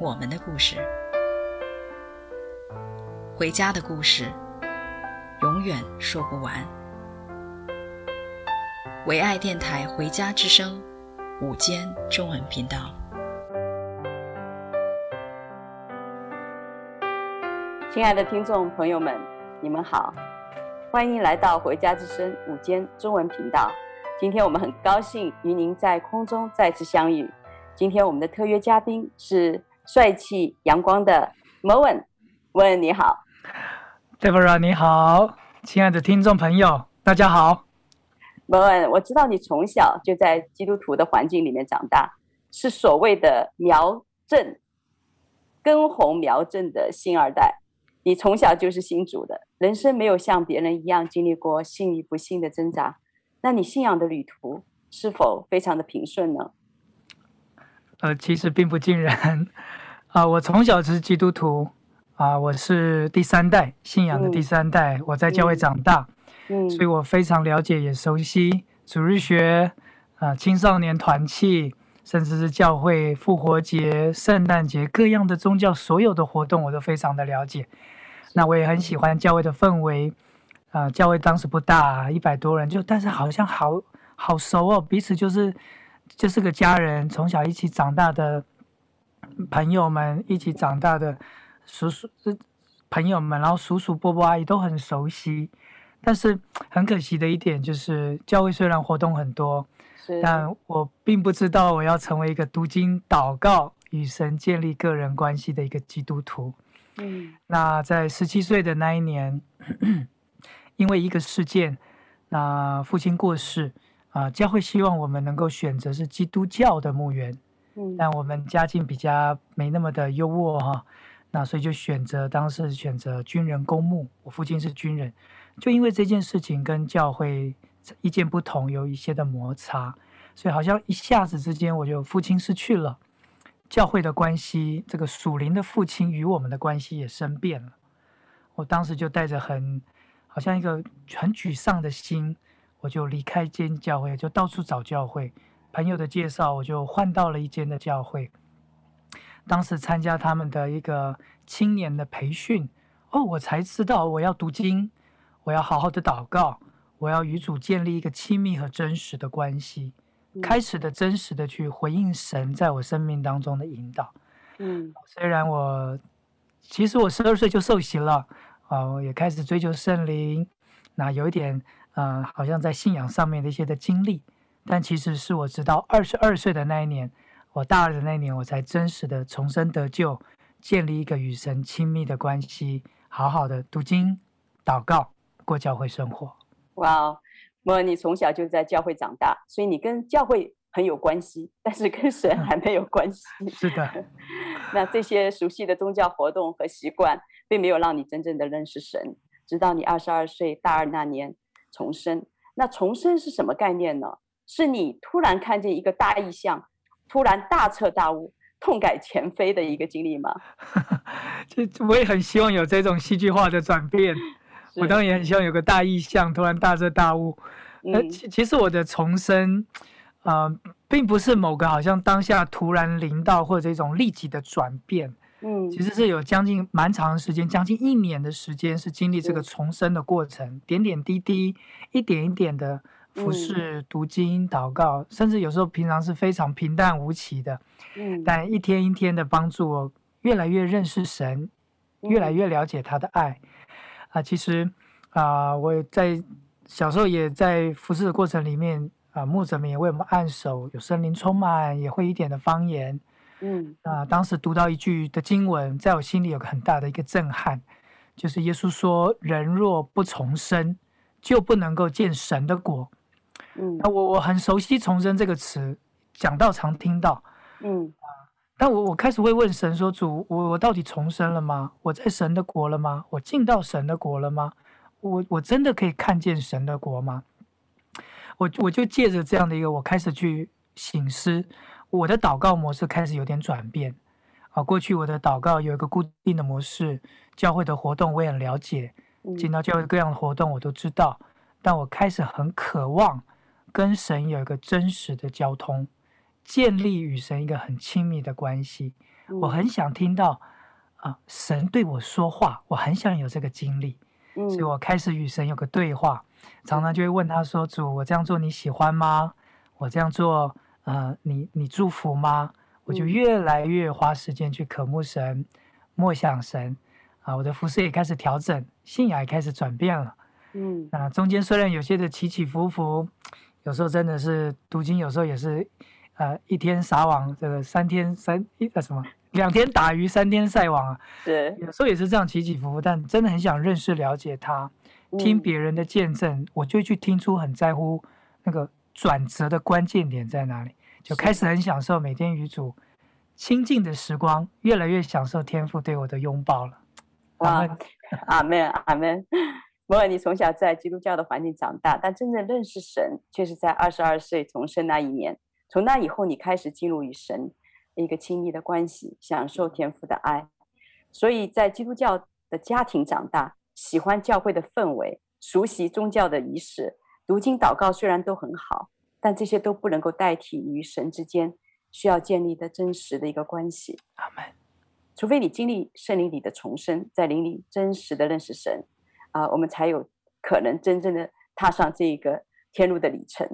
我们的故事，回家的故事，永远说不完。唯爱电台《回家之声》午间中文频道，亲爱的听众朋友们，你们好，欢迎来到《回家之声》午间中文频道。今天我们很高兴与您在空中再次相遇。今天我们的特约嘉宾是。帅气阳光的 Mervin，Mervin 你好，Deborah 你好，亲爱的听众朋友，大家好。Mervin，我知道你从小就在基督徒的环境里面长大，是所谓的苗正根红苗正的新二代。你从小就是信主的，人生没有像别人一样经历过信与不信的挣扎。那你信仰的旅途是否非常的平顺呢？呃，其实并不尽然。啊，我从小是基督徒，啊，我是第三代信仰的第三代，嗯、我在教会长大，嗯，所以我非常了解也熟悉主日学，啊，青少年团契，甚至是教会复活节、圣诞节各样的宗教所有的活动，我都非常的了解。那我也很喜欢教会的氛围，啊，教会当时不大，一百多人，就但是好像好好熟哦，彼此就是就是个家人，从小一起长大的。朋友们一起长大的叔叔、朋友们，然后叔叔、伯伯、阿姨都很熟悉。但是很可惜的一点就是，教会虽然活动很多，但我并不知道我要成为一个读经、祷告、与神建立个人关系的一个基督徒。嗯，那在十七岁的那一年，因为一个事件，那父亲过世啊，教会希望我们能够选择是基督教的牧但我们家境比较没那么的优渥哈，那所以就选择当时选择军人公墓。我父亲是军人，就因为这件事情跟教会意见不同，有一些的摩擦，所以好像一下子之间我就父亲失去了，教会的关系，这个属灵的父亲与我们的关系也生变了。我当时就带着很好像一个很沮丧的心，我就离开间教会，就到处找教会。朋友的介绍，我就换到了一间的教会。当时参加他们的一个青年的培训，哦，我才知道我要读经，我要好好的祷告，我要与主建立一个亲密和真实的关系，开始的真实的去回应神在我生命当中的引导。嗯，虽然我其实我十二岁就受洗了，啊，我也开始追求圣灵，那有一点，嗯、呃，好像在信仰上面的一些的经历。但其实是我直到二十二岁的那一年，我大二的那一年，我才真实的重生得救，建立一个与神亲密的关系，好好的读经、祷告、过教会生活。哇，莫你从小就在教会长大，所以你跟教会很有关系，但是跟神还没有关系。嗯、是的，那这些熟悉的宗教活动和习惯，并没有让你真正的认识神，直到你二十二岁大二那年重生。那重生是什么概念呢？是你突然看见一个大意象，突然大彻大悟、痛改前非的一个经历吗？这我也很希望有这种戏剧化的转变。我当然也很希望有个大意象，突然大彻大悟。那、嗯、其其实我的重生，呃，并不是某个好像当下突然临到或者一种立即的转变。嗯，其实是有将近蛮长的时间，将近一年的时间，是经历这个重生的过程，嗯、点点滴滴，一点一点的。服侍、读经、祷告，甚至有时候平常是非常平淡无奇的，嗯，但一天一天的帮助我越来越认识神，越来越了解他的爱。啊，其实啊，我在小时候也在服侍的过程里面啊，牧者们也为我们按手，有森林充满，也会一点的方言。嗯，啊，当时读到一句的经文，在我心里有个很大的一个震撼，就是耶稣说：“人若不重生，就不能够见神的国。”嗯，那我我很熟悉“重生”这个词，讲到常听到。嗯啊，但我我开始会问神说：“主，我我到底重生了吗？我在神的国了吗？我进到神的国了吗？我我真的可以看见神的国吗？”我我就借着这样的一个，我开始去醒思，我的祷告模式开始有点转变。啊，过去我的祷告有一个固定的模式，教会的活动我也很了解，进到教会各样的活动我都知道，但我开始很渴望跟神有一个真实的交通。建立与神一个很亲密的关系，我很想听到啊，神对我说话，我很想有这个经历，所以我开始与神有个对话，常常就会问他说：“主，我这样做你喜欢吗？我这样做，呃，你你祝福吗？”我就越来越花时间去渴慕神，默想神，啊，我的服饰也开始调整，信仰也开始转变了。嗯，那中间虽然有些的起起伏伏，有时候真的是读经，有时候也是。呃，一天撒网，这个三天三一呃什么？两天打鱼，三天晒网啊。对，有时候也是这样起起伏伏，但真的很想认识、了解他，听别人的见证，嗯、我就去听出很在乎那个转折的关键点在哪里，就开始很享受每天与主亲近的时光，越来越享受天父对我的拥抱了。哇，阿门，阿门。摩尔，你从小在基督教的环境长大，但真正认识神，却是在二十二岁重生那一年。从那以后，你开始进入与神一个亲密的关系，享受天父的爱。所以在基督教的家庭长大，喜欢教会的氛围，熟悉宗教的仪式，读经祷告虽然都很好，但这些都不能够代替与神之间需要建立的真实的一个关系。阿门。除非你经历圣灵里的重生，在灵里真实的认识神，啊、我们才有可能真正的踏上这个天路的里程。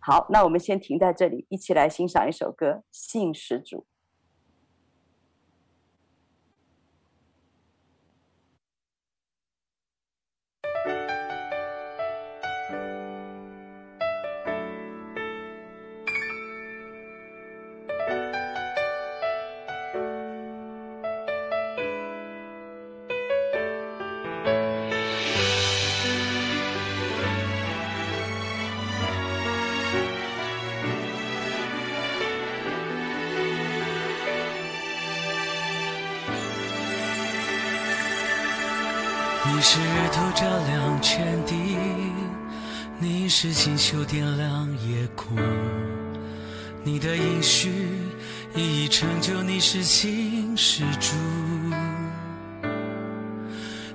好，那我们先停在这里，一起来欣赏一首歌《信使主》。亮全地，你是星宿点亮夜空，你的应许一一成就，你是信实主，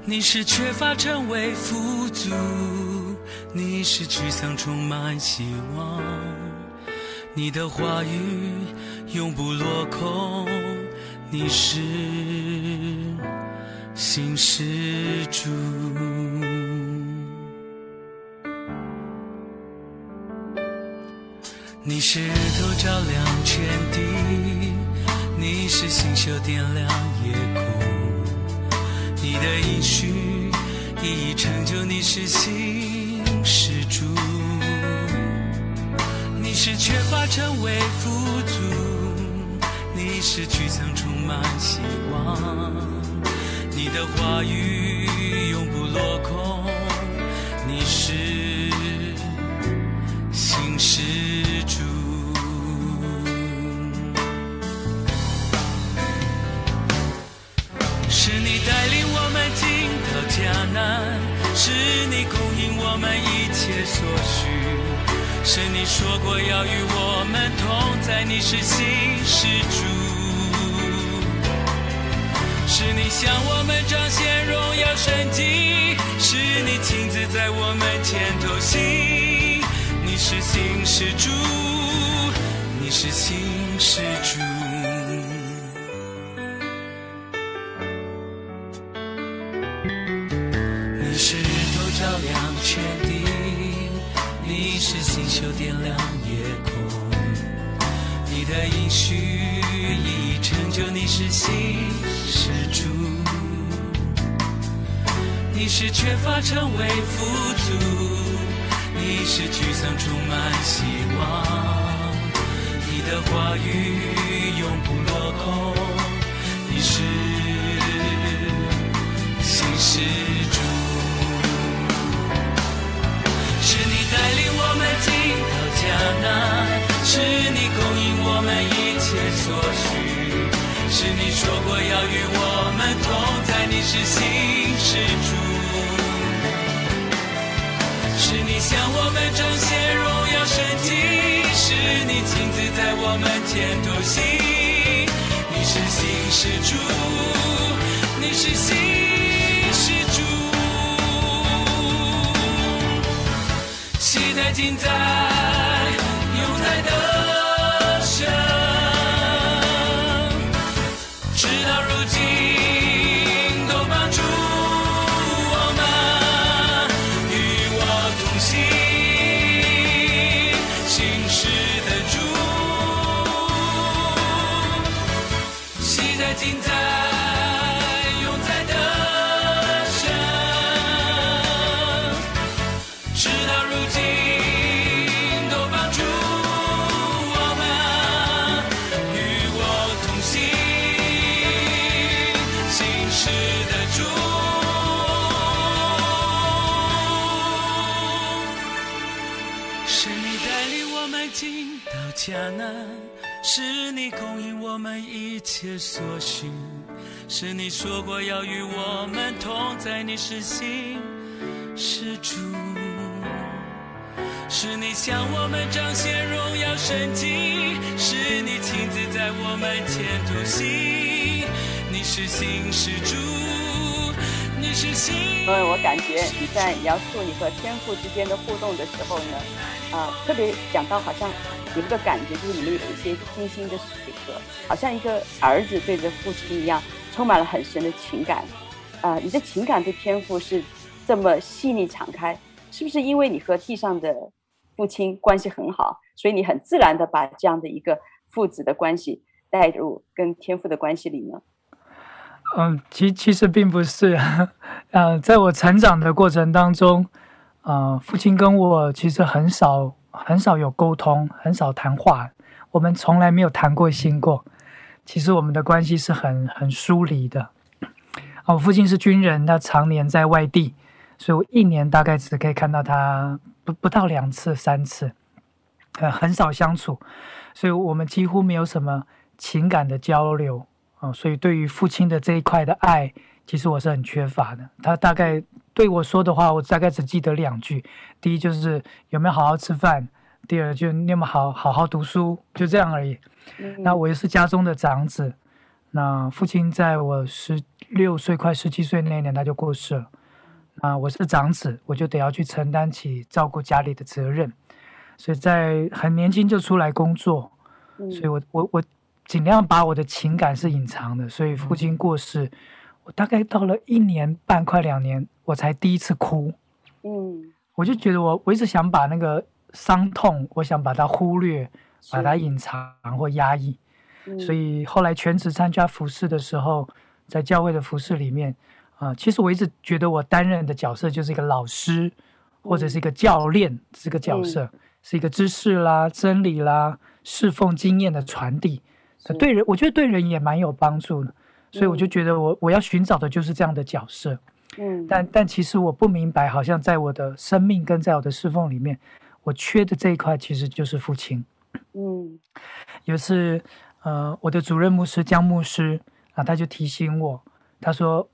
你是缺乏成为富足，你是沮丧充满希望，你的话语永不落空，你是。信实主，你是日头照亮全地，你是星宿点亮夜空，你的应许一一成就，你是信实主，你是缺乏成为富足，你是沮丧充满希望。你的话语永不落空，你是到迦南，是你供应我们一切所需，是你说过要与我们同在，你是信实主。是你向我们彰显荣耀神迹，是你亲自在我们前头行。你是信实主，你是信实主。缺乏成为富足，你是沮丧充满希望，你的话语永不落空，你是信实主，是你带领我们进到迦南，是你供应我们一切所需。是你说过要与我们同在，你是新施主，我们前途行，你是新施主，你是新施主，昔在今在。我们一切所需，是你说过要与我们同在，你是新施主，是你向我们彰显荣耀神迹，是你亲自在我们前头行，你是新施主，你是新。因为我感觉你在描述你和天父之间的互动的时候呢，呃，特别讲到好像。有一个感觉，就是你们有一些精心的时刻，好像一个儿子对着父亲一样，充满了很深的情感。啊、你的情感对天父是这么细腻敞开，是不是因为你和地上的父亲关系很好，所以你很自然的把这样的一个父子的关系带入跟天父的关系里呢？嗯，其其实并不是。嗯、在我成长的过程当中，呃，父亲跟我其实很少。很少有沟通，很少谈话，我们从来没有谈过心过。其实我们的关系是很很疏离的。我父亲是军人，他常年在外地，所以我一年大概只可以看到他不不到两次、三次，很很少相处，所以我们几乎没有什么情感的交流啊。所以对于父亲的这一块的爱，其实我是很缺乏的。他大概。对我说的话，我大概只记得两句。第一就是有没有好好吃饭，第二就你有没有好好好读书，就这样而已。嗯、那我又是家中的长子，那父亲在我十六岁快十七岁那年他就过世了。啊，我是长子，我就得要去承担起照顾家里的责任，所以在很年轻就出来工作，嗯、所以我我我尽量把我的情感是隐藏的。所以父亲过世。嗯我大概到了一年半，快两年，我才第一次哭。嗯，我就觉得我我一直想把那个伤痛，我想把它忽略，把它隐藏或压抑。嗯，所以后来全职参加服事的时候，在教会的服饰里面，啊，其实我一直觉得我担任的角色就是一个老师，或者是一个教练这个角色，是一个知识啦、真理啦、侍奉经验的传递。对人，我觉得对人也蛮有帮助的。所以我就觉得我我要寻找的就是这样的角色，嗯，但但其实我不明白，好像在我的生命跟在我的侍奉里面，我缺的这一块其实就是父亲，嗯，有一次，呃，我的主任牧师江牧师啊，他就提醒我，他说：“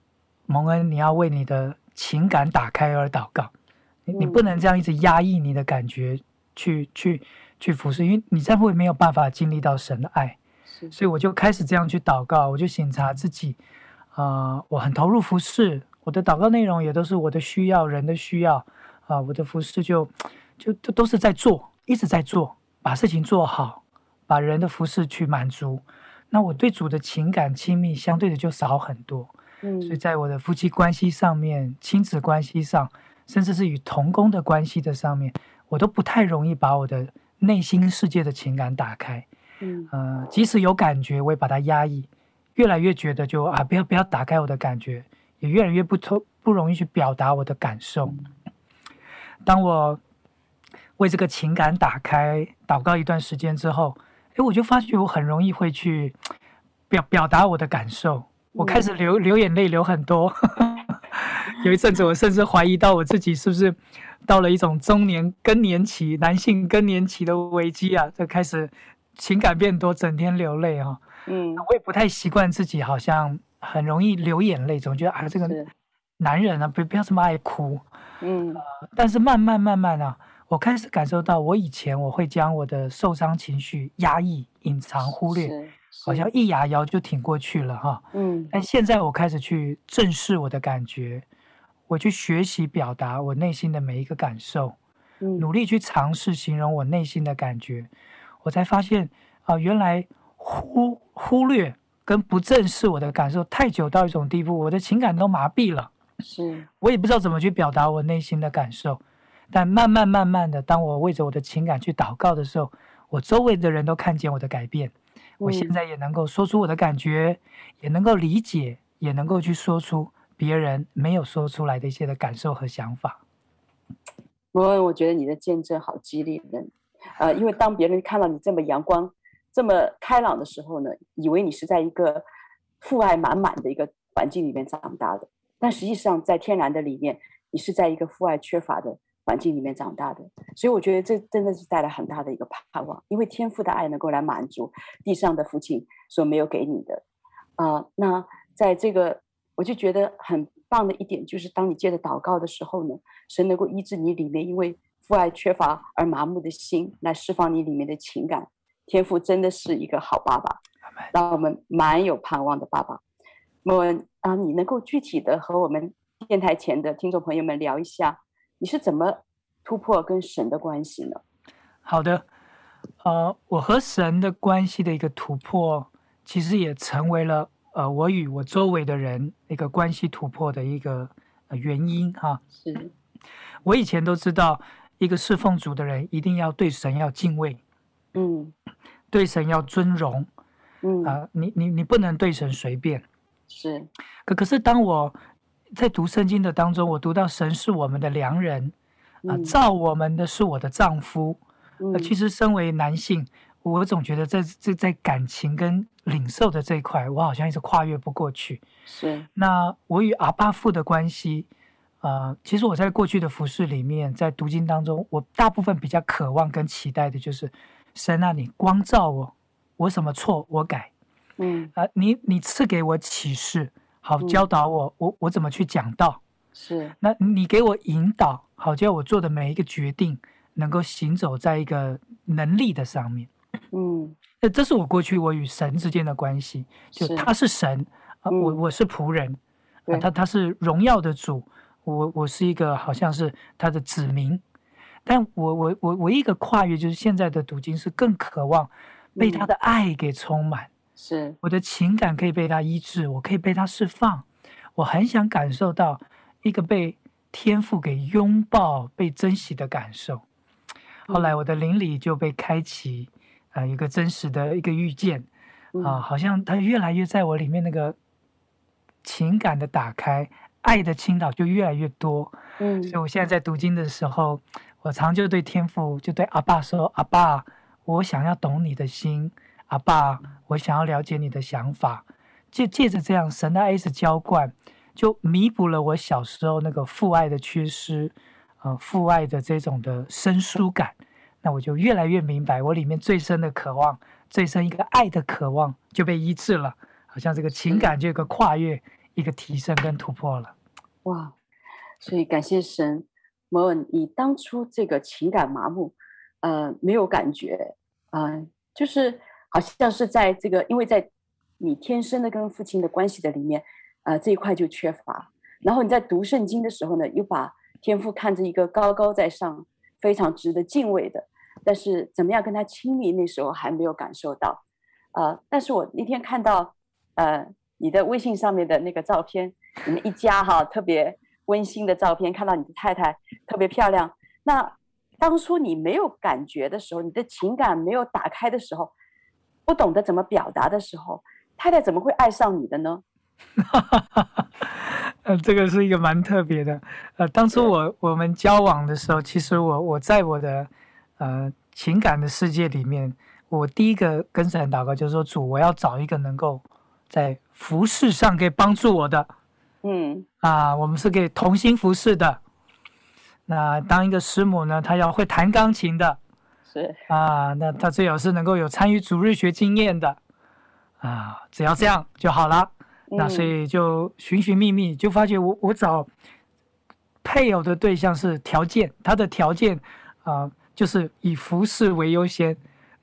蒙恩，你要为你的情感打开而祷告，你你不能这样一直压抑你的感觉去去去服侍，因为你这样会没有办法经历到神的爱。”所以我就开始这样去祷告，我就省察自己，啊、呃，我很投入服侍，我的祷告内容也都是我的需要，人的需要，啊、呃，我的服饰就就都都是在做，一直在做，把事情做好，把人的服饰去满足。那我对主的情感亲密相对的就少很多，嗯，所以在我的夫妻关系上面、亲子关系上，甚至是与同工的关系的上面，我都不太容易把我的内心世界的情感打开。嗯、呃，即使有感觉，我也把它压抑，越来越觉得就啊，不要不要打开我的感觉，也越来越不透不容易去表达我的感受。当我为这个情感打开，祷告一段时间之后，哎，我就发觉我很容易会去表表达我的感受，我开始流流眼泪，流很多。有一阵子，我甚至怀疑到我自己是不是到了一种中年更年期，男性更年期的危机啊，就开始。情感变多，整天流泪啊、哦，嗯，我也不太习惯自己好像很容易流眼泪，总觉得啊这个男人啊不不要这么爱哭，嗯、呃，但是慢慢慢慢啊，我开始感受到我以前我会将我的受伤情绪压抑、隐藏、忽略，好像一牙咬就挺过去了哈，嗯，但现在我开始去正视我的感觉，我去学习表达我内心的每一个感受。努力去尝试形容我内心的感觉，我才发现啊、呃，原来忽忽略跟不正视我的感受太久到一种地步，我的情感都麻痹了。是，我也不知道怎么去表达我内心的感受。但慢慢慢慢的，当我为着我的情感去祷告的时候，我周围的人都看见我的改变。我现在也能够说出我的感觉，也能够理解，也能够去说出别人没有说出来的一些的感受和想法。罗恩，我觉得你的见证好激励人，呃，因为当别人看到你这么阳光、这么开朗的时候呢，以为你是在一个父爱满满的一个环境里面长大的，但实际上在天然的里面，你是在一个父爱缺乏的环境里面长大的。所以我觉得这真的是带来很大的一个盼望，因为天父的爱能够来满足地上的父亲所没有给你的。啊、呃，那在这个，我就觉得很。棒的一点就是，当你接着祷告的时候呢，神能够医治你里面因为父爱缺乏而麻木的心，来释放你里面的情感。天父真的是一个好爸爸，让我们蛮有盼望的爸爸。莫文啊，你能够具体的和我们电台前的听众朋友们聊一下，你是怎么突破跟神的关系呢？好的，呃，我和神的关系的一个突破，其实也成为了。呃，我与我周围的人一个关系突破的一个原因哈，是我以前都知道，一个侍奉主的人一定要对神要敬畏，嗯，对神要尊荣，嗯啊、呃，你你你不能对神随便，是。可可是当我在读圣经的当中，我读到神是我们的良人，啊、呃，造我们的是我的丈夫，呃，其实身为男性。我总觉得在在在感情跟领受的这一块，我好像一直跨越不过去。是。那我与阿爸父的关系，呃，其实我在过去的服饰里面，在读经当中，我大部分比较渴望跟期待的就是，神啊，你光照我，我什么错我改。嗯。啊、呃，你你赐给我启示，好教导我，嗯、我我怎么去讲道。是。那你给我引导，好叫我做的每一个决定，能够行走在一个能力的上面。嗯，那这是我过去我与神之间的关系，就他是神啊，嗯、我我是仆人，啊、他他是荣耀的主，我我是一个好像是他的子民，但我我我唯一个跨越就是现在的读经是更渴望被他的爱给充满，是、嗯、我的情感可以被他医治，我可以被他释放，我很想感受到一个被天赋给拥抱、被珍惜的感受。后来我的灵里就被开启。啊、呃，一个真实的一个遇见，啊、呃，好像他越来越在我里面那个情感的打开，爱的倾倒就越来越多。嗯，所以我现在在读经的时候，我常就对天父，就对阿爸说：“阿爸，我想要懂你的心，阿爸，我想要了解你的想法。”就借着这样神的爱是浇灌，就弥补了我小时候那个父爱的缺失，呃，父爱的这种的生疏感。那我就越来越明白，我里面最深的渴望，最深一个爱的渴望就被医治了，好像这个情感就有个跨越，一个提升跟突破了。哇！所以感谢神，摩尔，你当初这个情感麻木，呃，没有感觉，啊、呃，就是好像是在这个，因为在你天生的跟父亲的关系的里面，呃，这一块就缺乏。然后你在读圣经的时候呢，又把天父看着一个高高在上，非常值得敬畏的。但是怎么样跟他亲密，那时候还没有感受到，呃，但是我那天看到，呃，你的微信上面的那个照片，你们一家哈特别温馨的照片，看到你的太太特别漂亮。那当初你没有感觉的时候，你的情感没有打开的时候，不懂得怎么表达的时候，太太怎么会爱上你的呢？呃，这个是一个蛮特别的。呃，当初我我们交往的时候，其实我我在我的。呃，情感的世界里面，我第一个跟神祷告就是说，主，我要找一个能够在服饰上可以帮助我的，嗯，啊，我们是可以同心服侍的。那当一个师母呢，她要会弹钢琴的，是啊，那她最好是能够有参与主日学经验的，啊，只要这样就好了。嗯、那所以就寻寻觅觅，就发觉我我找配偶的对象是条件，他的条件啊，就是以服侍为优先。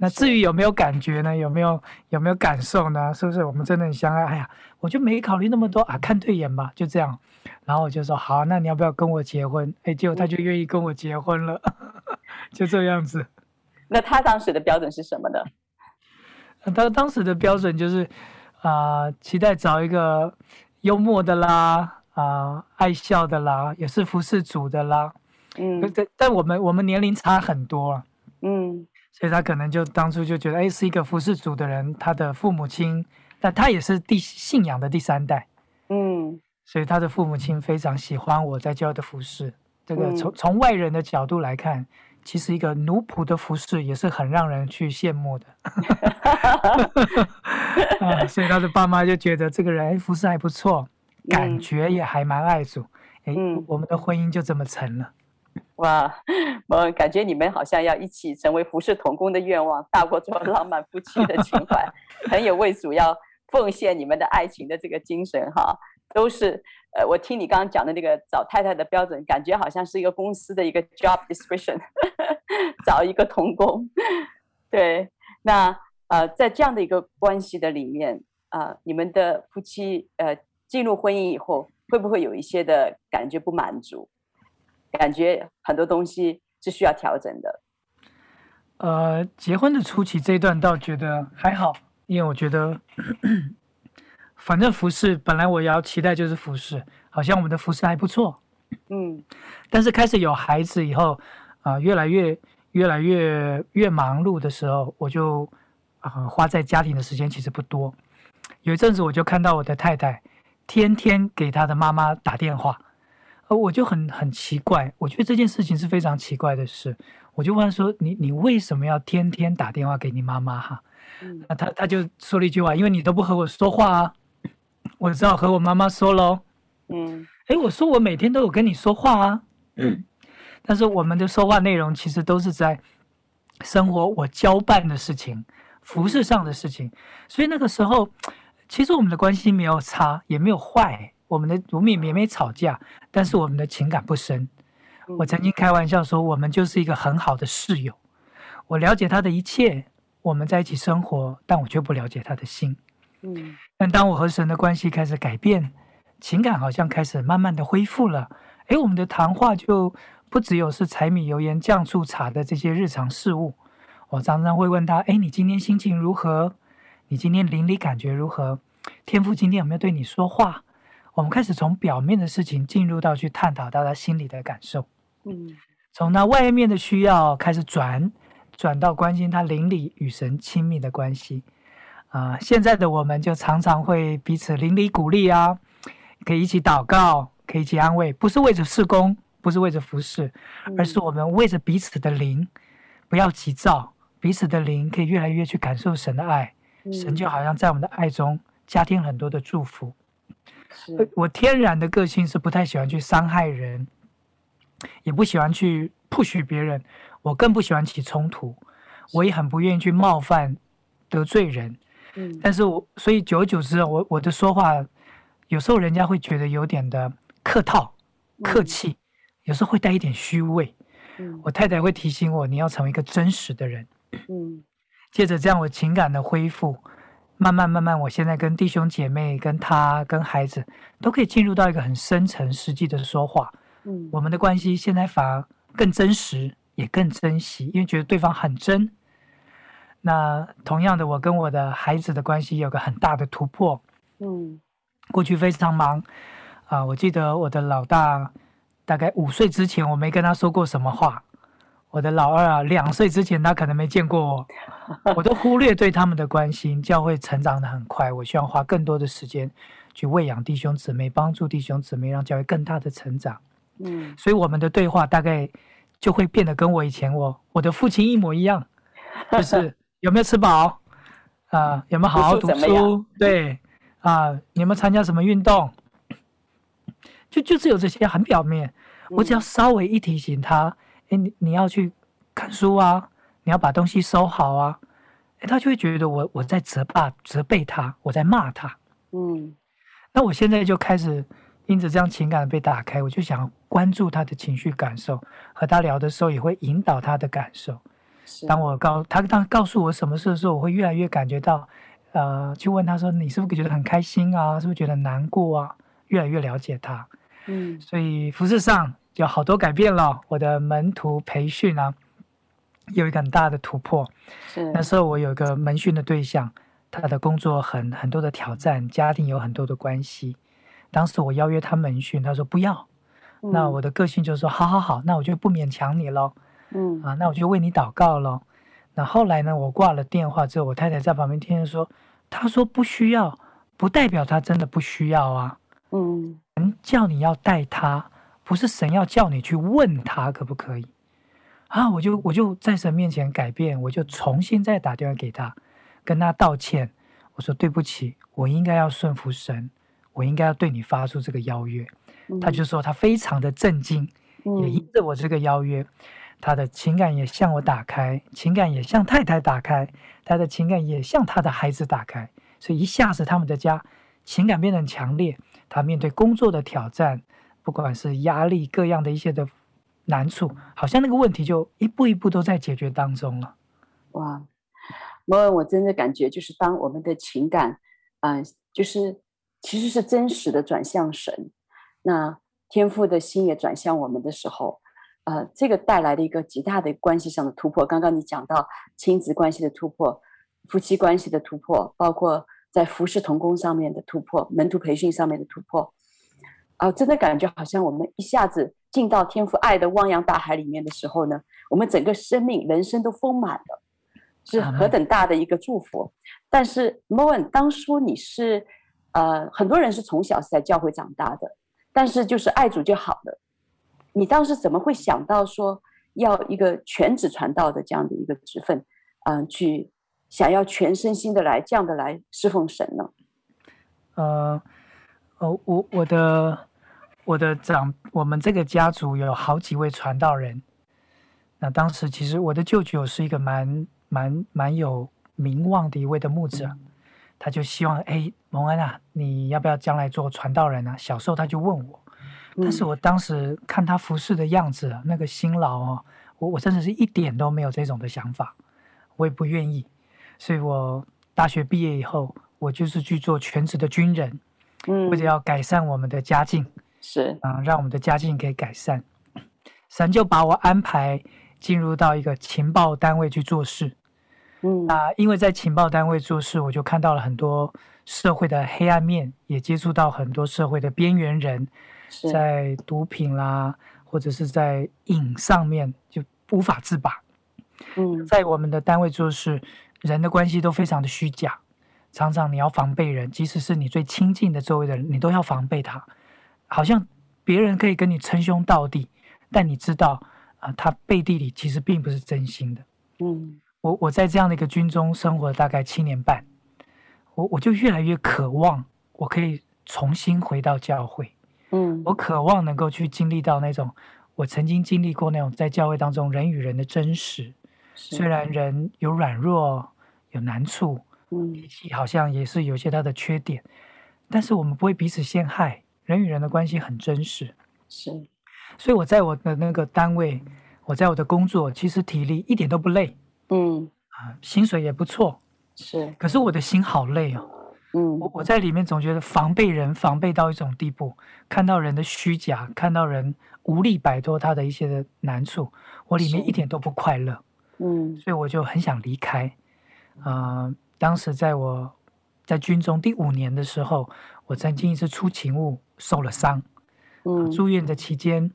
那至于有没有感觉呢？有没有有没有感受呢？是不是我们真的很相爱？哎呀，我就没考虑那么多啊，看对眼吧，就这样。然后我就说好，那你要不要跟我结婚？哎，结果他就愿意跟我结婚了，嗯、就这样子。那他当时的标准是什么呢？他当时的标准就是啊、呃，期待找一个幽默的啦，啊、呃，爱笑的啦，也是服侍主的啦。嗯，但但我们我们年龄差很多啊。嗯。所以他可能就当初就觉得，哎，是一个服侍主的人，他的父母亲，但他也是第信仰的第三代，嗯，所以他的父母亲非常喜欢我在教的服侍。这个从从外人的角度来看，其实一个奴仆的服饰也是很让人去羡慕的。啊，所以他的爸妈就觉得这个人服侍还不错，感觉也还蛮爱主，哎，我们的婚姻就这么成了。哇，我感觉你们好像要一起成为服侍同工的愿望大过做 浪漫夫妻的情怀，很有为主要奉献你们的爱情的这个精神哈。都是呃，我听你刚刚讲的那个找太太的标准，感觉好像是一个公司的一个 job description，找一个同工。对，那呃，在这样的一个关系的里面啊，你们的夫妻呃进入婚姻以后，会不会有一些的感觉不满足？感觉很多东西是需要调整的。呃，结婚的初期这一段倒觉得还好，因为我觉得，反正服饰本来我要期待就是服饰，好像我们的服饰还不错。嗯，但是开始有孩子以后，啊、呃，越来越越来越越忙碌的时候，我就啊、呃、花在家庭的时间其实不多。有一阵子我就看到我的太太天天给她的妈妈打电话。我就很很奇怪，我觉得这件事情是非常奇怪的事。我就问他说：“你你为什么要天天打电话给你妈妈？”哈，嗯、那他他就说了一句话：“因为你都不和我说话啊，我只好和我妈妈说喽。”嗯，哎，我说我每天都有跟你说话啊，嗯，但是我们的说话内容其实都是在生活我交办的事情、服饰上的事情，所以那个时候其实我们的关系没有差，也没有坏。我们的我们也没吵架，但是我们的情感不深。我曾经开玩笑说，我们就是一个很好的室友。我了解他的一切，我们在一起生活，但我却不了解他的心。嗯。但当我和神的关系开始改变，情感好像开始慢慢的恢复了。诶，我们的谈话就不只有是柴米油盐酱醋茶的这些日常事物。我常常会问他：诶，你今天心情如何？你今天邻里感觉如何？天父今天有没有对你说话？我们开始从表面的事情进入到去探讨到他心里的感受，嗯，从他外面的需要开始转，转到关心他邻里与神亲密的关系，啊、呃，现在的我们就常常会彼此邻里鼓励啊，可以一起祷告，可以一起安慰，不是为着事工，不是为着服侍，而是我们为着彼此的灵，不要急躁，彼此的灵可以越来越去感受神的爱，神就好像在我们的爱中加添很多的祝福。我天然的个性是不太喜欢去伤害人，也不喜欢去 push 别人，我更不喜欢起冲突，我也很不愿意去冒犯得罪人。嗯，但是我所以久而久之，我我的说话有时候人家会觉得有点的客套、客气，有时候会带一点虚伪。我太太会提醒我，你要成为一个真实的人。嗯，接着这样，我情感的恢复。慢慢慢慢，我现在跟弟兄姐妹、跟他、跟孩子，都可以进入到一个很深层、实际的说话。嗯，我们的关系现在反而更真实，也更珍惜，因为觉得对方很真。那同样的，我跟我的孩子的关系有个很大的突破。嗯，过去非常忙啊，我记得我的老大大概五岁之前，我没跟他说过什么话。我的老二啊，两岁之前他可能没见过我，我都忽略对他们的关心。教会成长的很快，我希望花更多的时间去喂养弟兄姊妹，帮助弟兄姊妹，让教会更大的成长。嗯，所以我们的对话大概就会变得跟我以前我我的父亲一模一样，就是有没有吃饱 啊、呃？有没有好好读书？对啊，你有没有参加什么运动？就就只有这些很表面，我只要稍微一提醒他。哎，你你要去看书啊，你要把东西收好啊。他就会觉得我我在责骂、责备他，我在骂他。嗯，那我现在就开始因着这样情感被打开，我就想关注他的情绪感受，和他聊的时候也会引导他的感受。当我告他当告诉我什么事的时候，我会越来越感觉到，呃，去问他说：“你是不是觉得很开心啊？是不是觉得难过啊？”越来越了解他。嗯，所以服饰上有好多改变了。我的门徒培训啊，有一个很大的突破。是那时候我有一个门训的对象，他的工作很很多的挑战，家庭有很多的关系。当时我邀约他门训，他说不要。嗯、那我的个性就是说：“好好好，那我就不勉强你了。”嗯啊，那我就为你祷告了。那后来呢，我挂了电话之后，我太太在旁边听着说：“他说不需要，不代表他真的不需要啊。”嗯，神叫你要带他，不是神要叫你去问他可不可以啊？我就我就在神面前改变，我就重新再打电话给他，跟他道歉。我说对不起，我应该要顺服神，我应该要对你发出这个邀约。嗯、他就说他非常的震惊，也因着我这个邀约，他的情感也向我打开，情感也向太太打开，他的情感也向他的孩子打开，所以一下子他们的家情感变得很强烈。他面对工作的挑战，不管是压力各样的一些的难处，好像那个问题就一步一步都在解决当中了。哇，我我真的感觉就是当我们的情感，嗯、就是其实是真实的转向神，那天父的心也转向我们的时候，呃，这个带来的一个极大的关系上的突破。刚刚你讲到亲子关系的突破，夫妻关系的突破，包括。在服事同工上面的突破，门徒培训上面的突破，啊，真的感觉好像我们一下子进到天父爱的汪洋大海里面的时候呢，我们整个生命、人生都丰满了，是何等大的一个祝福。但是，Moen，当初你是，呃，很多人是从小是在教会长大的，但是就是爱主就好了。你当时怎么会想到说要一个全职传道的这样的一个职分，嗯、呃，去？想要全身心的来这样的来侍奉神呢？呃，哦，我我的我的长，我们这个家族有好几位传道人。那当时其实我的舅舅是一个蛮蛮蛮有名望的一位的牧者，他就希望哎，蒙恩啊，你要不要将来做传道人啊？小时候他就问我，但是我当时看他服侍的样子，那个辛劳哦，我我真的是一点都没有这种的想法，我也不愿意。所以我大学毕业以后，我就是去做全职的军人，嗯，为了要改善我们的家境，是。啊，让我们的家境可以改善，神就把我安排进入到一个情报单位去做事，嗯，啊，因为在情报单位做事，我就看到了很多社会的黑暗面，也接触到很多社会的边缘人，在毒品啦，或者是在瘾上面就无法自拔，嗯，在我们的单位做事。人的关系都非常的虚假，常常你要防备人，即使是你最亲近的周围的人，你都要防备他，好像别人可以跟你称兄道弟，但你知道啊、呃，他背地里其实并不是真心的。嗯，我我在这样的一个军中生活了大概七年半，我我就越来越渴望，我可以重新回到教会。嗯，我渴望能够去经历到那种我曾经经历过那种在教会当中人与人的真实。虽然人有软弱，有难处，嗯，脾气好像也是有些他的缺点，但是我们不会彼此陷害，人与人的关系很真实。是，所以我在我的那个单位，我在我的工作，其实体力一点都不累，嗯，啊，薪水也不错，是，可是我的心好累哦，嗯，我我在里面总觉得防备人，防备到一种地步，看到人的虚假，看到人无力摆脱他的一些的难处，我里面一点都不快乐。嗯，所以我就很想离开。啊、呃，当时在我在军中第五年的时候，我曾经一次出勤务受了伤。嗯、呃，住院的期间，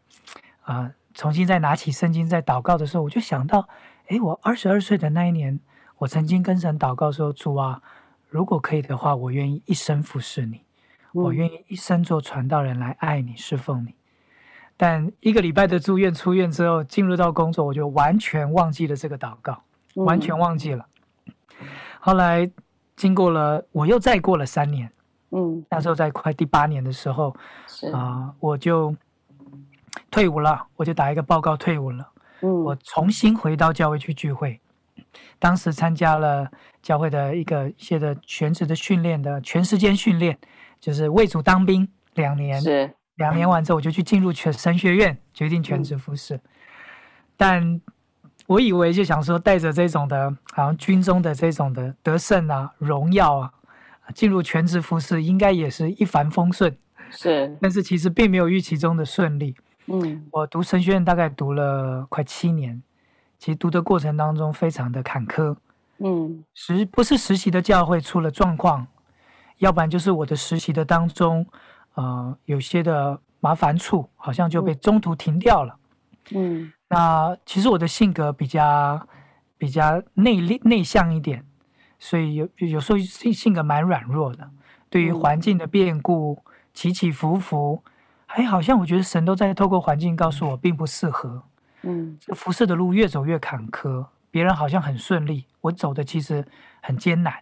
啊、呃，重新再拿起圣经在祷告的时候，我就想到，诶，我二十二岁的那一年，我曾经跟神祷告说：“主啊，如果可以的话，我愿意一生服侍你，我愿意一生做传道人来爱你、侍奉你。”但一个礼拜的住院出院之后，进入到工作，我就完全忘记了这个祷告，完全忘记了。嗯、后来经过了，我又再过了三年，嗯，那时候在快第八年的时候，是啊、呃，我就退伍了，我就打一个报告退伍了。嗯，我重新回到教会去聚会，当时参加了教会的一个一些的全职的训练的全时间训练，就是为主当兵两年。是两年完之后，我就去进入全神学院，决定全职服侍。嗯、但我以为就想说，带着这种的，好像军中的这种的得胜啊、荣耀啊，进入全职服饰，应该也是一帆风顺。是，但是其实并没有预期中的顺利。嗯，我读神学院大概读了快七年，其实读的过程当中非常的坎坷。嗯，实不是实习的教会出了状况，要不然就是我的实习的当中，呃，有些的麻烦处，好像就被中途停掉了。嗯，那其实我的性格比较比较内敛内向一点，所以有有时候性性格蛮软弱的，对于环境的变故。嗯起起伏伏，还好像我觉得神都在透过环境告诉我，并不适合。嗯，这服侍的路越走越坎坷，别人好像很顺利，我走的其实很艰难。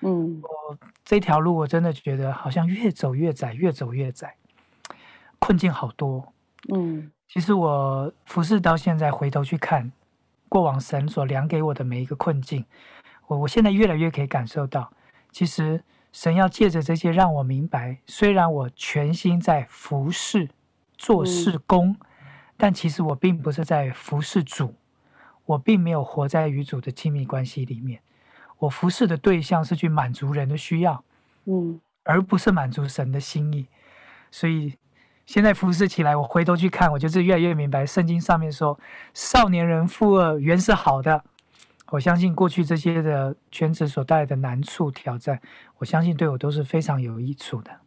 嗯，我这条路我真的觉得好像越走越窄，越走越窄，困境好多。嗯，其实我服侍到现在，回头去看过往神所量给我的每一个困境，我我现在越来越可以感受到，其实。神要借着这些让我明白，虽然我全心在服侍、做事工，嗯、但其实我并不是在服侍主，我并没有活在与主的亲密关系里面。我服侍的对象是去满足人的需要，嗯，而不是满足神的心意。所以现在服侍起来，我回头去看，我就是越来越明白，圣经上面说：“少年人负恶原是好的。”我相信过去这些的圈子所带来的难处挑战，我相信对我都是非常有益处的。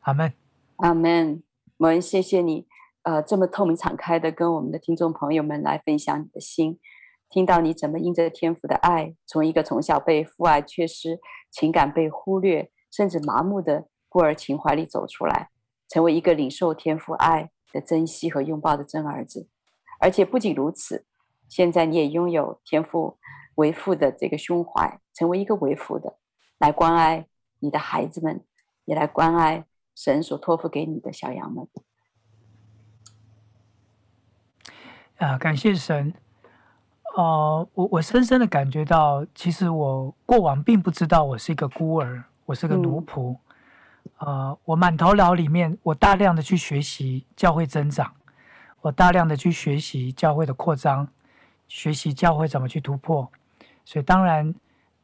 阿门，阿门。我们谢谢你，呃，这么透明敞开的跟我们的听众朋友们来分享你的心，听到你怎么因着天赋的爱，从一个从小被父爱缺失、情感被忽略，甚至麻木的孤儿情怀里走出来，成为一个领受天赋爱的珍惜和拥抱的真儿子。而且不仅如此，现在你也拥有天赋。为父的这个胸怀，成为一个为父的，来关爱你的孩子们，也来关爱神所托付给你的小羊们。啊，感谢神！哦、呃，我我深深的感觉到，其实我过往并不知道我是一个孤儿，我是个奴仆。啊、嗯呃，我满头脑里面，我大量的去学习教会增长，我大量的去学习教会的扩张，学习教会怎么去突破。所以当然，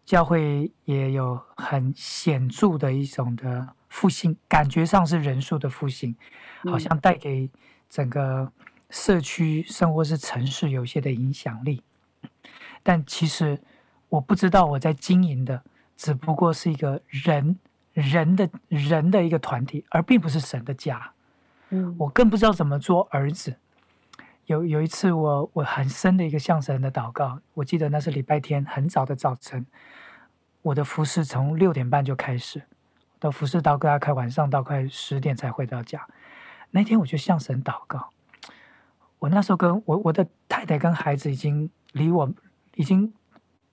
教会也有很显著的一种的复兴，感觉上是人数的复兴，好像带给整个社区生活是城市有些的影响力。但其实我不知道我在经营的只不过是一个人人的人的一个团体，而并不是神的家。嗯，我更不知道怎么做儿子。有有一次我，我很深的一个向神的祷告，我记得那是礼拜天很早的早晨，我的服侍从六点半就开始，到服侍到大概晚上到快十点才回到家。那天我就向神祷告，我那时候跟我我的太太跟孩子已经离我已经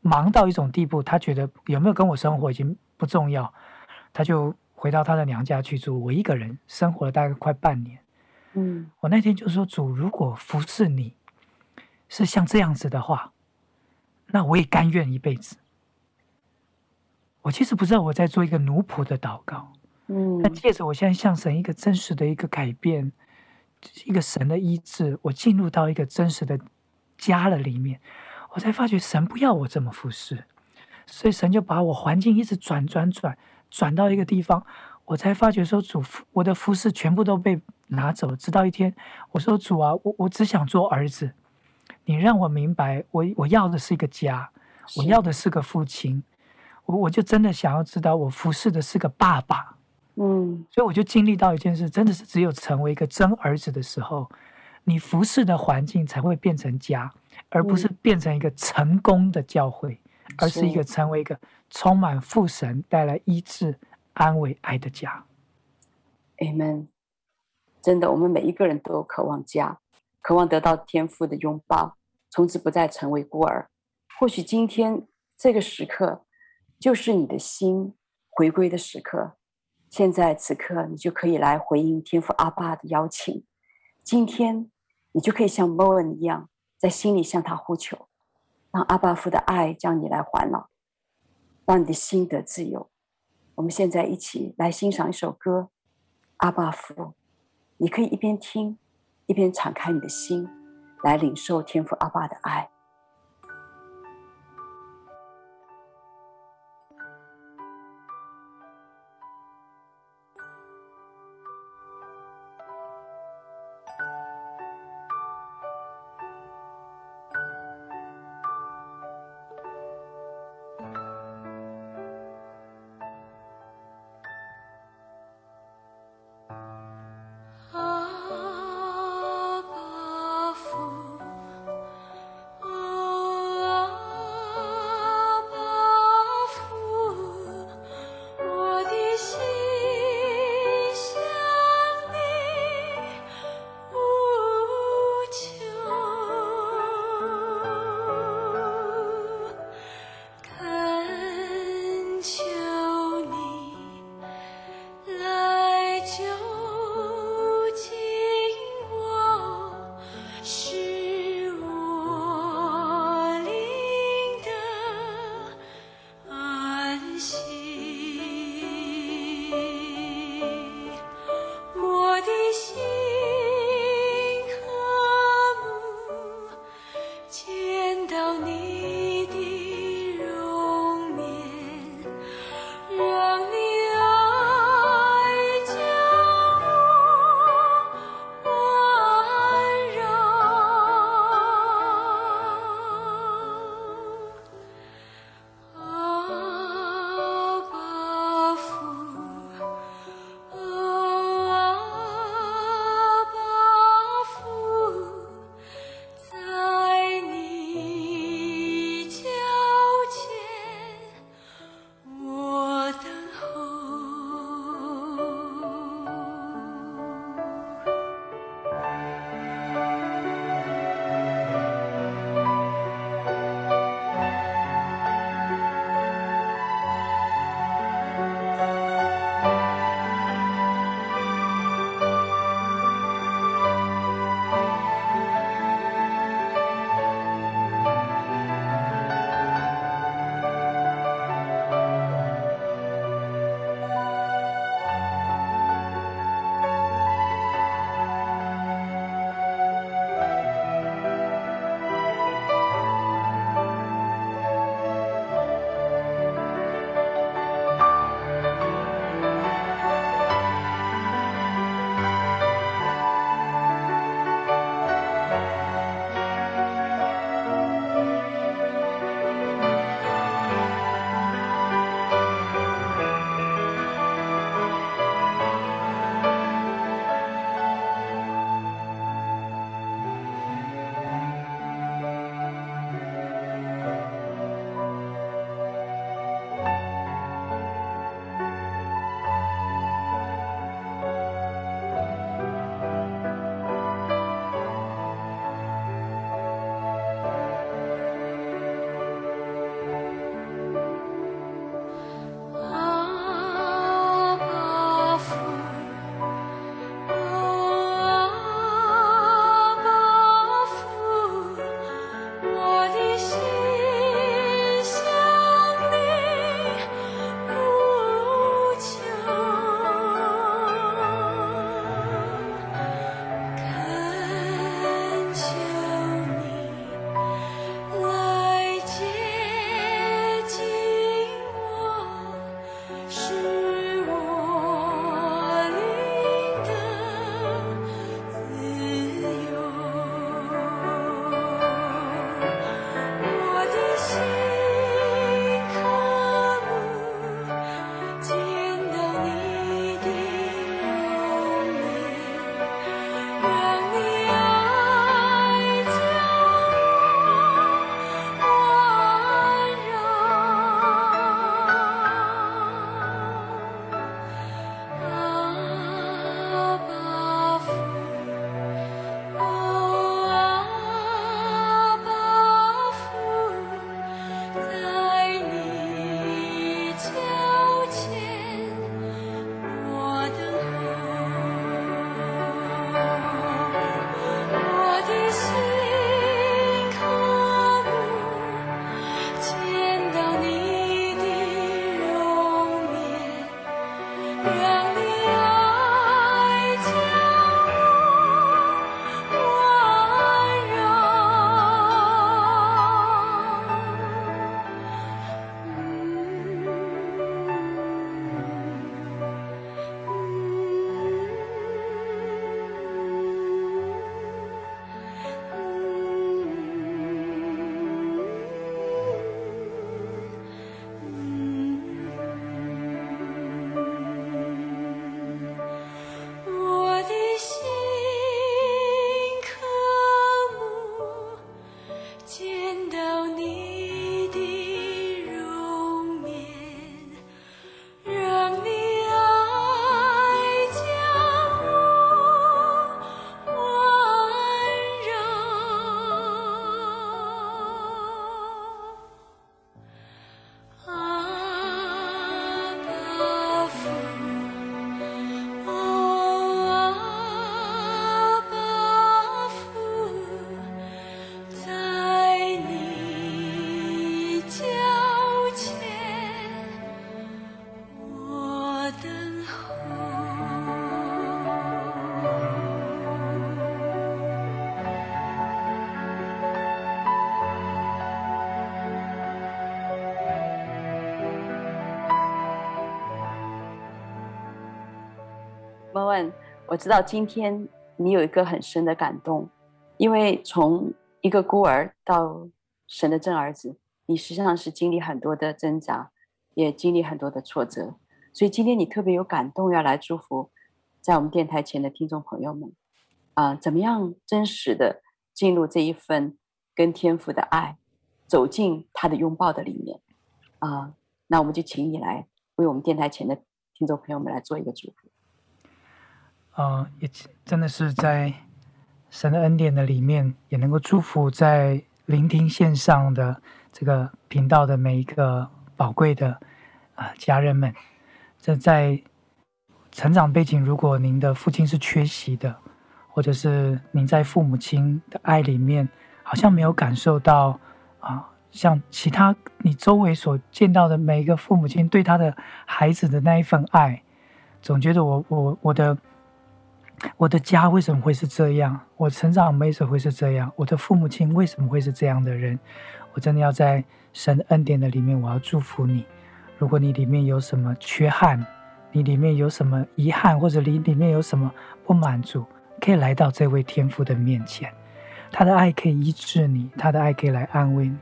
忙到一种地步，他觉得有没有跟我生活已经不重要，他就回到他的娘家去住，我一个人生活了大概快半年。嗯，我那天就说，主，如果服侍你是像这样子的话，那我也甘愿一辈子。我其实不知道我在做一个奴仆的祷告，嗯，但借着我现在向神一个真实的一个改变，一个神的医治，我进入到一个真实的家了里面，我才发觉神不要我这么服侍，所以神就把我环境一直转转转转到一个地方。我才发觉说，主，我的服饰全部都被拿走。直到一天，我说主啊，我我只想做儿子，你让我明白，我我要的是一个家，我要的是个父亲，我我就真的想要知道，我服侍的是个爸爸。嗯，所以我就经历到一件事，真的是只有成为一个真儿子的时候，你服侍的环境才会变成家，而不是变成一个成功的教会，而是一个成为一个充满父神带来医治。安慰爱的家，Amen。真的，我们每一个人都有渴望家，渴望得到天父的拥抱，从此不再成为孤儿。或许今天这个时刻，就是你的心回归的时刻。现在此刻，你就可以来回应天父阿爸的邀请。今天，你就可以像 Moen 一样，在心里向他呼求。让阿爸父的爱将你来环绕，让你的心得自由。我们现在一起来欣赏一首歌，《阿爸父》，你可以一边听，一边敞开你的心，来领受天父阿爸的爱。我知道今天你有一个很深的感动，因为从一个孤儿到神的真儿子，你实际上是经历很多的挣扎，也经历很多的挫折，所以今天你特别有感动，要来祝福在我们电台前的听众朋友们，啊、怎么样真实的进入这一份跟天父的爱，走进他的拥抱的里面，啊、那我们就请你来为我们电台前的听众朋友们来做一个祝福。呃，也真的是在神的恩典的里面，也能够祝福在聆听线上的这个频道的每一个宝贵的啊、家人们。这在成长背景，如果您的父亲是缺席的，或者是您在父母亲的爱里面，好像没有感受到啊、像其他你周围所见到的每一个父母亲对他的孩子的那一份爱，总觉得我我我的。我的家为什么会是这样？我成长为什么会是这样？我的父母亲为什么会是这样的人？我真的要在神恩典的里面，我要祝福你。如果你里面有什么缺憾，你里面有什么遗憾，或者你里面有什么不满足，可以来到这位天父的面前，他的爱可以医治你，他的爱可以来安慰你。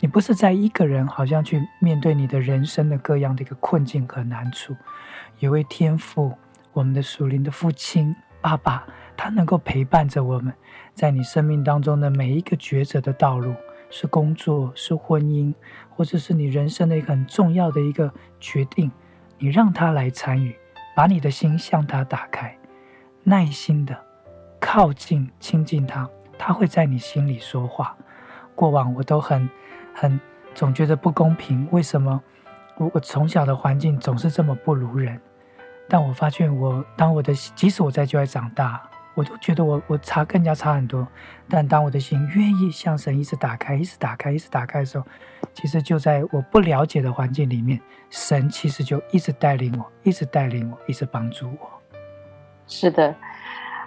你不是在一个人，好像去面对你的人生的各样的一个困境和难处。有位天父，我们的属灵的父亲。爸爸，他能够陪伴着我们，在你生命当中的每一个抉择的道路，是工作，是婚姻，或者是你人生的一个很重要的一个决定，你让他来参与，把你的心向他打开，耐心的靠近亲近他，他会在你心里说话。过往我都很很总觉得不公平，为什么我我从小的环境总是这么不如人？但我发现我，当我的即使我在教会长大，我都觉得我我差更加差很多。但当我的心愿意向神一直打开，一直打开，一直打开的时候，其实就在我不了解的环境里面，神其实就一直带领我，一直带领我，一直帮助我。是的，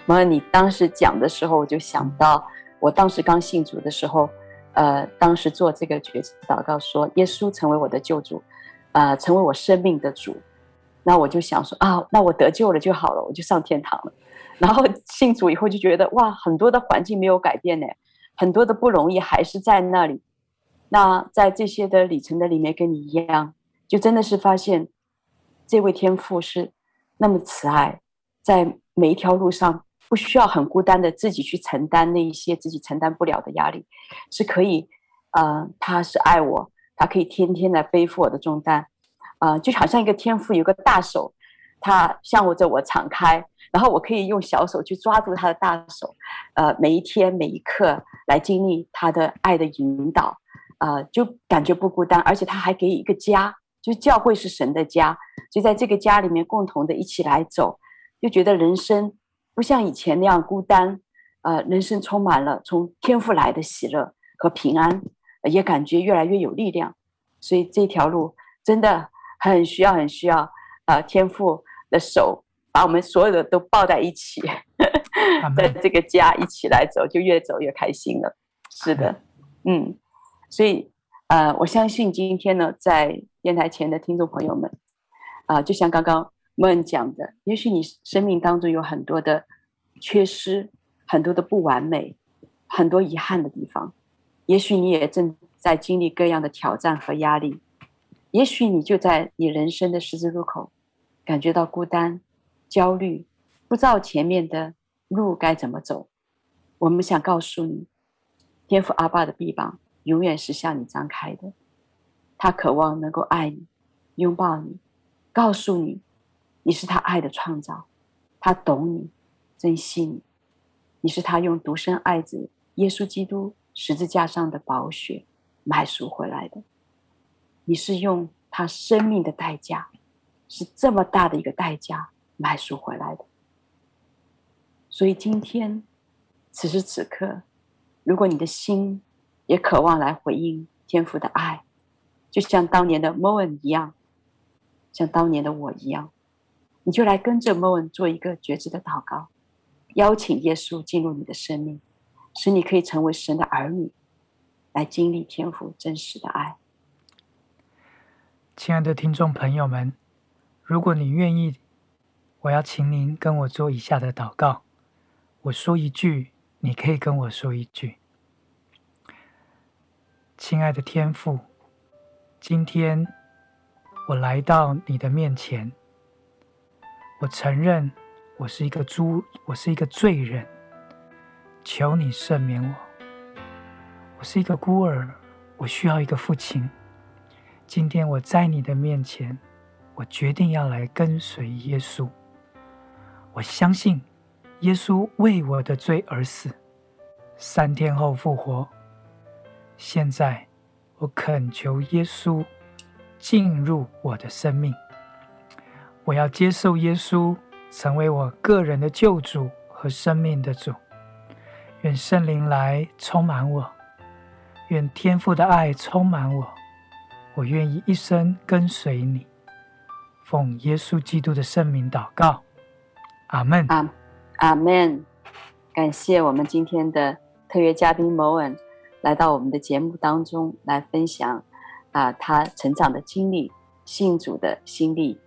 那你当时讲的时候，我就想到我当时刚信主的时候，呃，当时做这个决志祷告说，耶稣成为我的救主，呃，成为我生命的主。那我就想说啊，那我得救了就好了，我就上天堂了。然后信主以后就觉得哇，很多的环境没有改变呢，很多的不容易还是在那里。那在这些的里程的里面，跟你一样，就真的是发现这位天父是那么慈爱，在每一条路上不需要很孤单的自己去承担那一些自己承担不了的压力，是可以，呃，他是爱我，他可以天天来背负我的重担。啊、呃，就好像一个天父有个大手，他向我着我敞开，然后我可以用小手去抓住他的大手，呃，每一天每一刻来经历他的爱的引导，呃，就感觉不孤单，而且他还给一个家，就教会是神的家，就在这个家里面共同的一起来走，就觉得人生不像以前那样孤单，呃，人生充满了从天父来的喜乐和平安，也感觉越来越有力量，所以这条路真的。很需要，很需要，呃，天父的手，把我们所有的都抱在一起，在这个家一起来走，就越走越开心了。是的，嗯，所以呃，我相信今天呢，在电台前的听众朋友们，啊、呃，就像刚刚莫恩讲的，也许你生命当中有很多的缺失，很多的不完美，很多遗憾的地方，也许你也正在经历各样的挑战和压力，也许你就在你人生的十字路口，感觉到孤单、焦虑，不知道前面的路该怎么走。我们想告诉你，天父阿爸的臂膀永远是向你张开的，他渴望能够爱你，拥抱你，告诉你，你是他爱的创造，他懂你，珍惜你，你是他用独生爱子耶稣基督十字架上的宝血买赎回来的，你是用他生命的代价，是这么大的一个代价买赎回来的。所以今天，此时此刻，如果你的心也渴望来回应天父的爱，就像当年的 Moen 一样，像当年的我一样，你就来跟着 Moen 做一个觉知的祷告，邀请耶稣进入你的生命，使你可以成为神的儿女。来经历天父真实的爱。亲爱的听众朋友们，如果你愿意，我要请您跟我做以下的祷告。我说一句，你可以跟我说一句。亲爱的天父，今天我来到你的面前，我承认我是一个猪，我是一个罪人，求你赦免我。我是一个孤儿，我需要一个父亲。今天我在你的面前，我决定要来跟随耶稣。我相信耶稣为我的罪而死，三天后复活。现在我恳求耶稣进入我的生命，我要接受耶稣成为我个人的救主和生命的主。愿圣灵来充满我。愿天父的爱充满我，我愿意一生跟随你。奉耶稣基督的圣名祷告，阿门。阿阿门。感谢我们今天的特约嘉宾 Moen 来到我们的节目当中来分享啊，他成长的经历、信主的心历、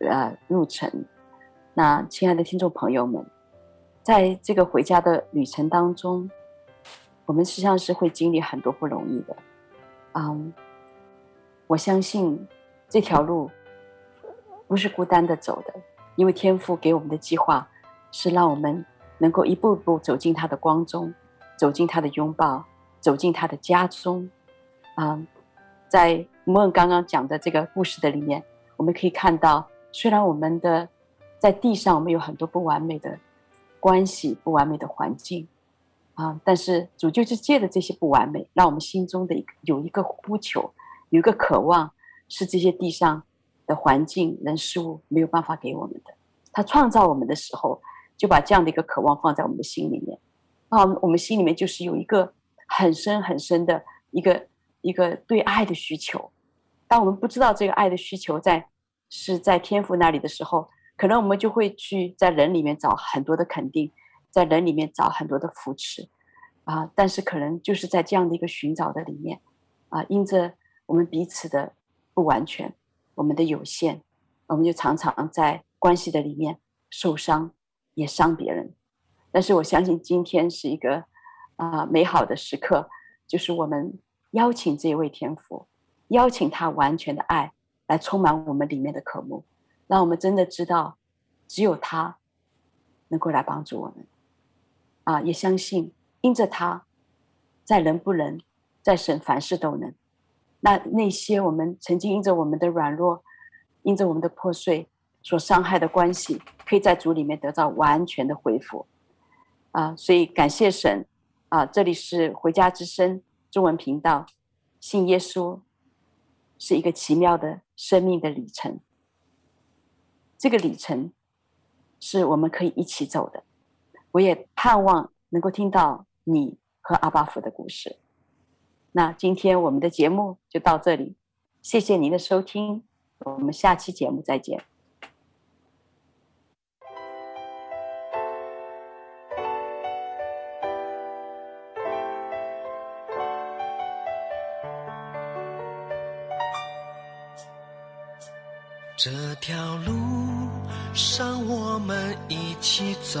呃路程。那亲爱的听众朋友们，在这个回家的旅程当中。我们实际上是会经历很多不容易的，嗯，我相信这条路不是孤单的走的，因为天父给我们的计划是让我们能够一步步走进他的光中，走进他的拥抱，走进他的家中。嗯，在莫恩刚刚讲的这个故事的里面，我们可以看到，虽然我们的在地上我们有很多不完美的关系，不完美的环境。啊！但是主就是借着这些不完美，让我们心中的一个有一个呼求，有一个渴望，是这些地上的环境、人、事物没有办法给我们的。他创造我们的时候，就把这样的一个渴望放在我们的心里面。啊，我们心里面就是有一个很深很深的一个一个对爱的需求。当我们不知道这个爱的需求在是在天父那里的时候，可能我们就会去在人里面找很多的肯定。在人里面找很多的扶持，啊，但是可能就是在这样的一个寻找的里面，啊，因着我们彼此的不完全，我们的有限，我们就常常在关系的里面受伤，也伤别人。但是我相信今天是一个啊美好的时刻，就是我们邀请这位天父，邀请他完全的爱来充满我们里面的渴慕，让我们真的知道，只有他能够来帮助我们。啊，也相信因着他，在人不能，在神凡事都能。那那些我们曾经因着我们的软弱，因着我们的破碎所伤害的关系，可以在主里面得到完全的恢复。啊，所以感谢神。啊，这里是回家之声中文频道。信耶稣是一个奇妙的生命的里程。这个里程是我们可以一起走的。我也盼望能够听到你和阿巴父的故事。那今天我们的节目就到这里谢谢您的收听我们下期节目再见。这条路上我们一起走。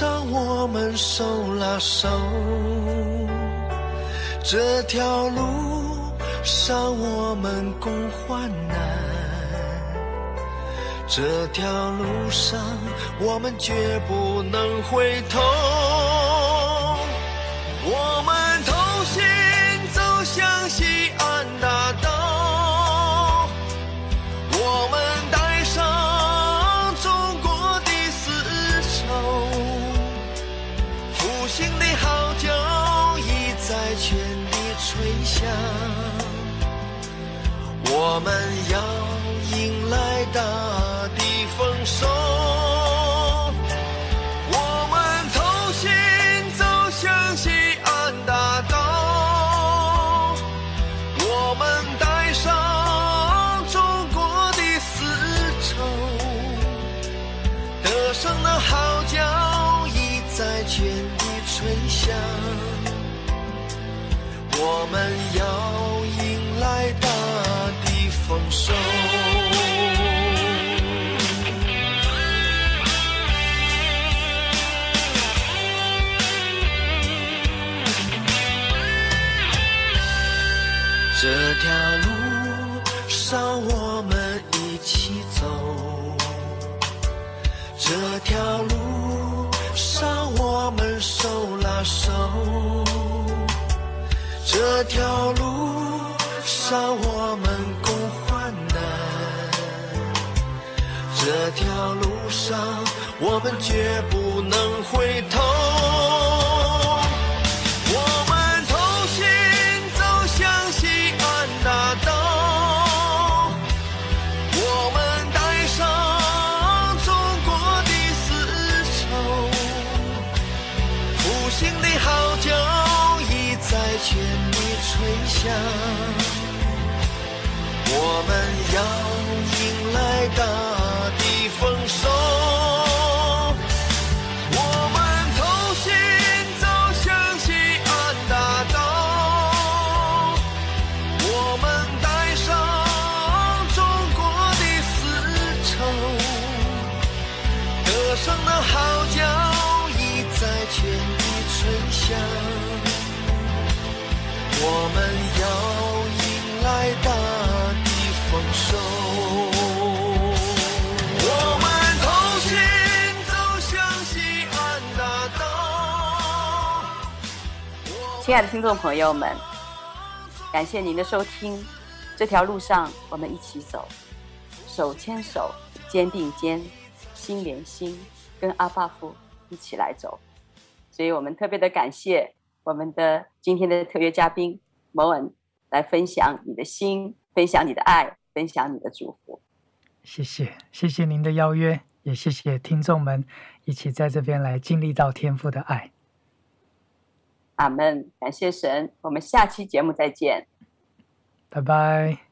让我们手拉手，这条路上我们共患难，这条路上我们绝不能回头，我们要迎来大地丰收，我们同心走向西安大道，我们带上中国的丝绸，歌声的号角已在全地吹响，我们要丰收。这条路上我们一起走，这条路上我们手拉手，这条路上我们。这条路上我们绝不能回头我们同心走向西安大道我们带上中国的丝绸复兴的号角已在全力吹响我们要迎来大我们要迎来大地丰收。我们同行走向西安大道。亲爱的听众朋友们，感谢您的收听。这条路上，我们一起走，手牵手，肩并肩，心连心，跟阿爸父一起来走。所以我们特别的感谢。我们的今天的特约嘉宾摩恩来分享你的心，分享你的爱，分享你的祝福。谢谢，谢谢您的邀约，也谢谢听众们一起在这边来经历到天父的爱。阿门，感谢神，我们下期节目再见，拜拜。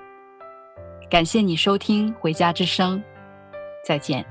感谢你收听《回家之声》，再见。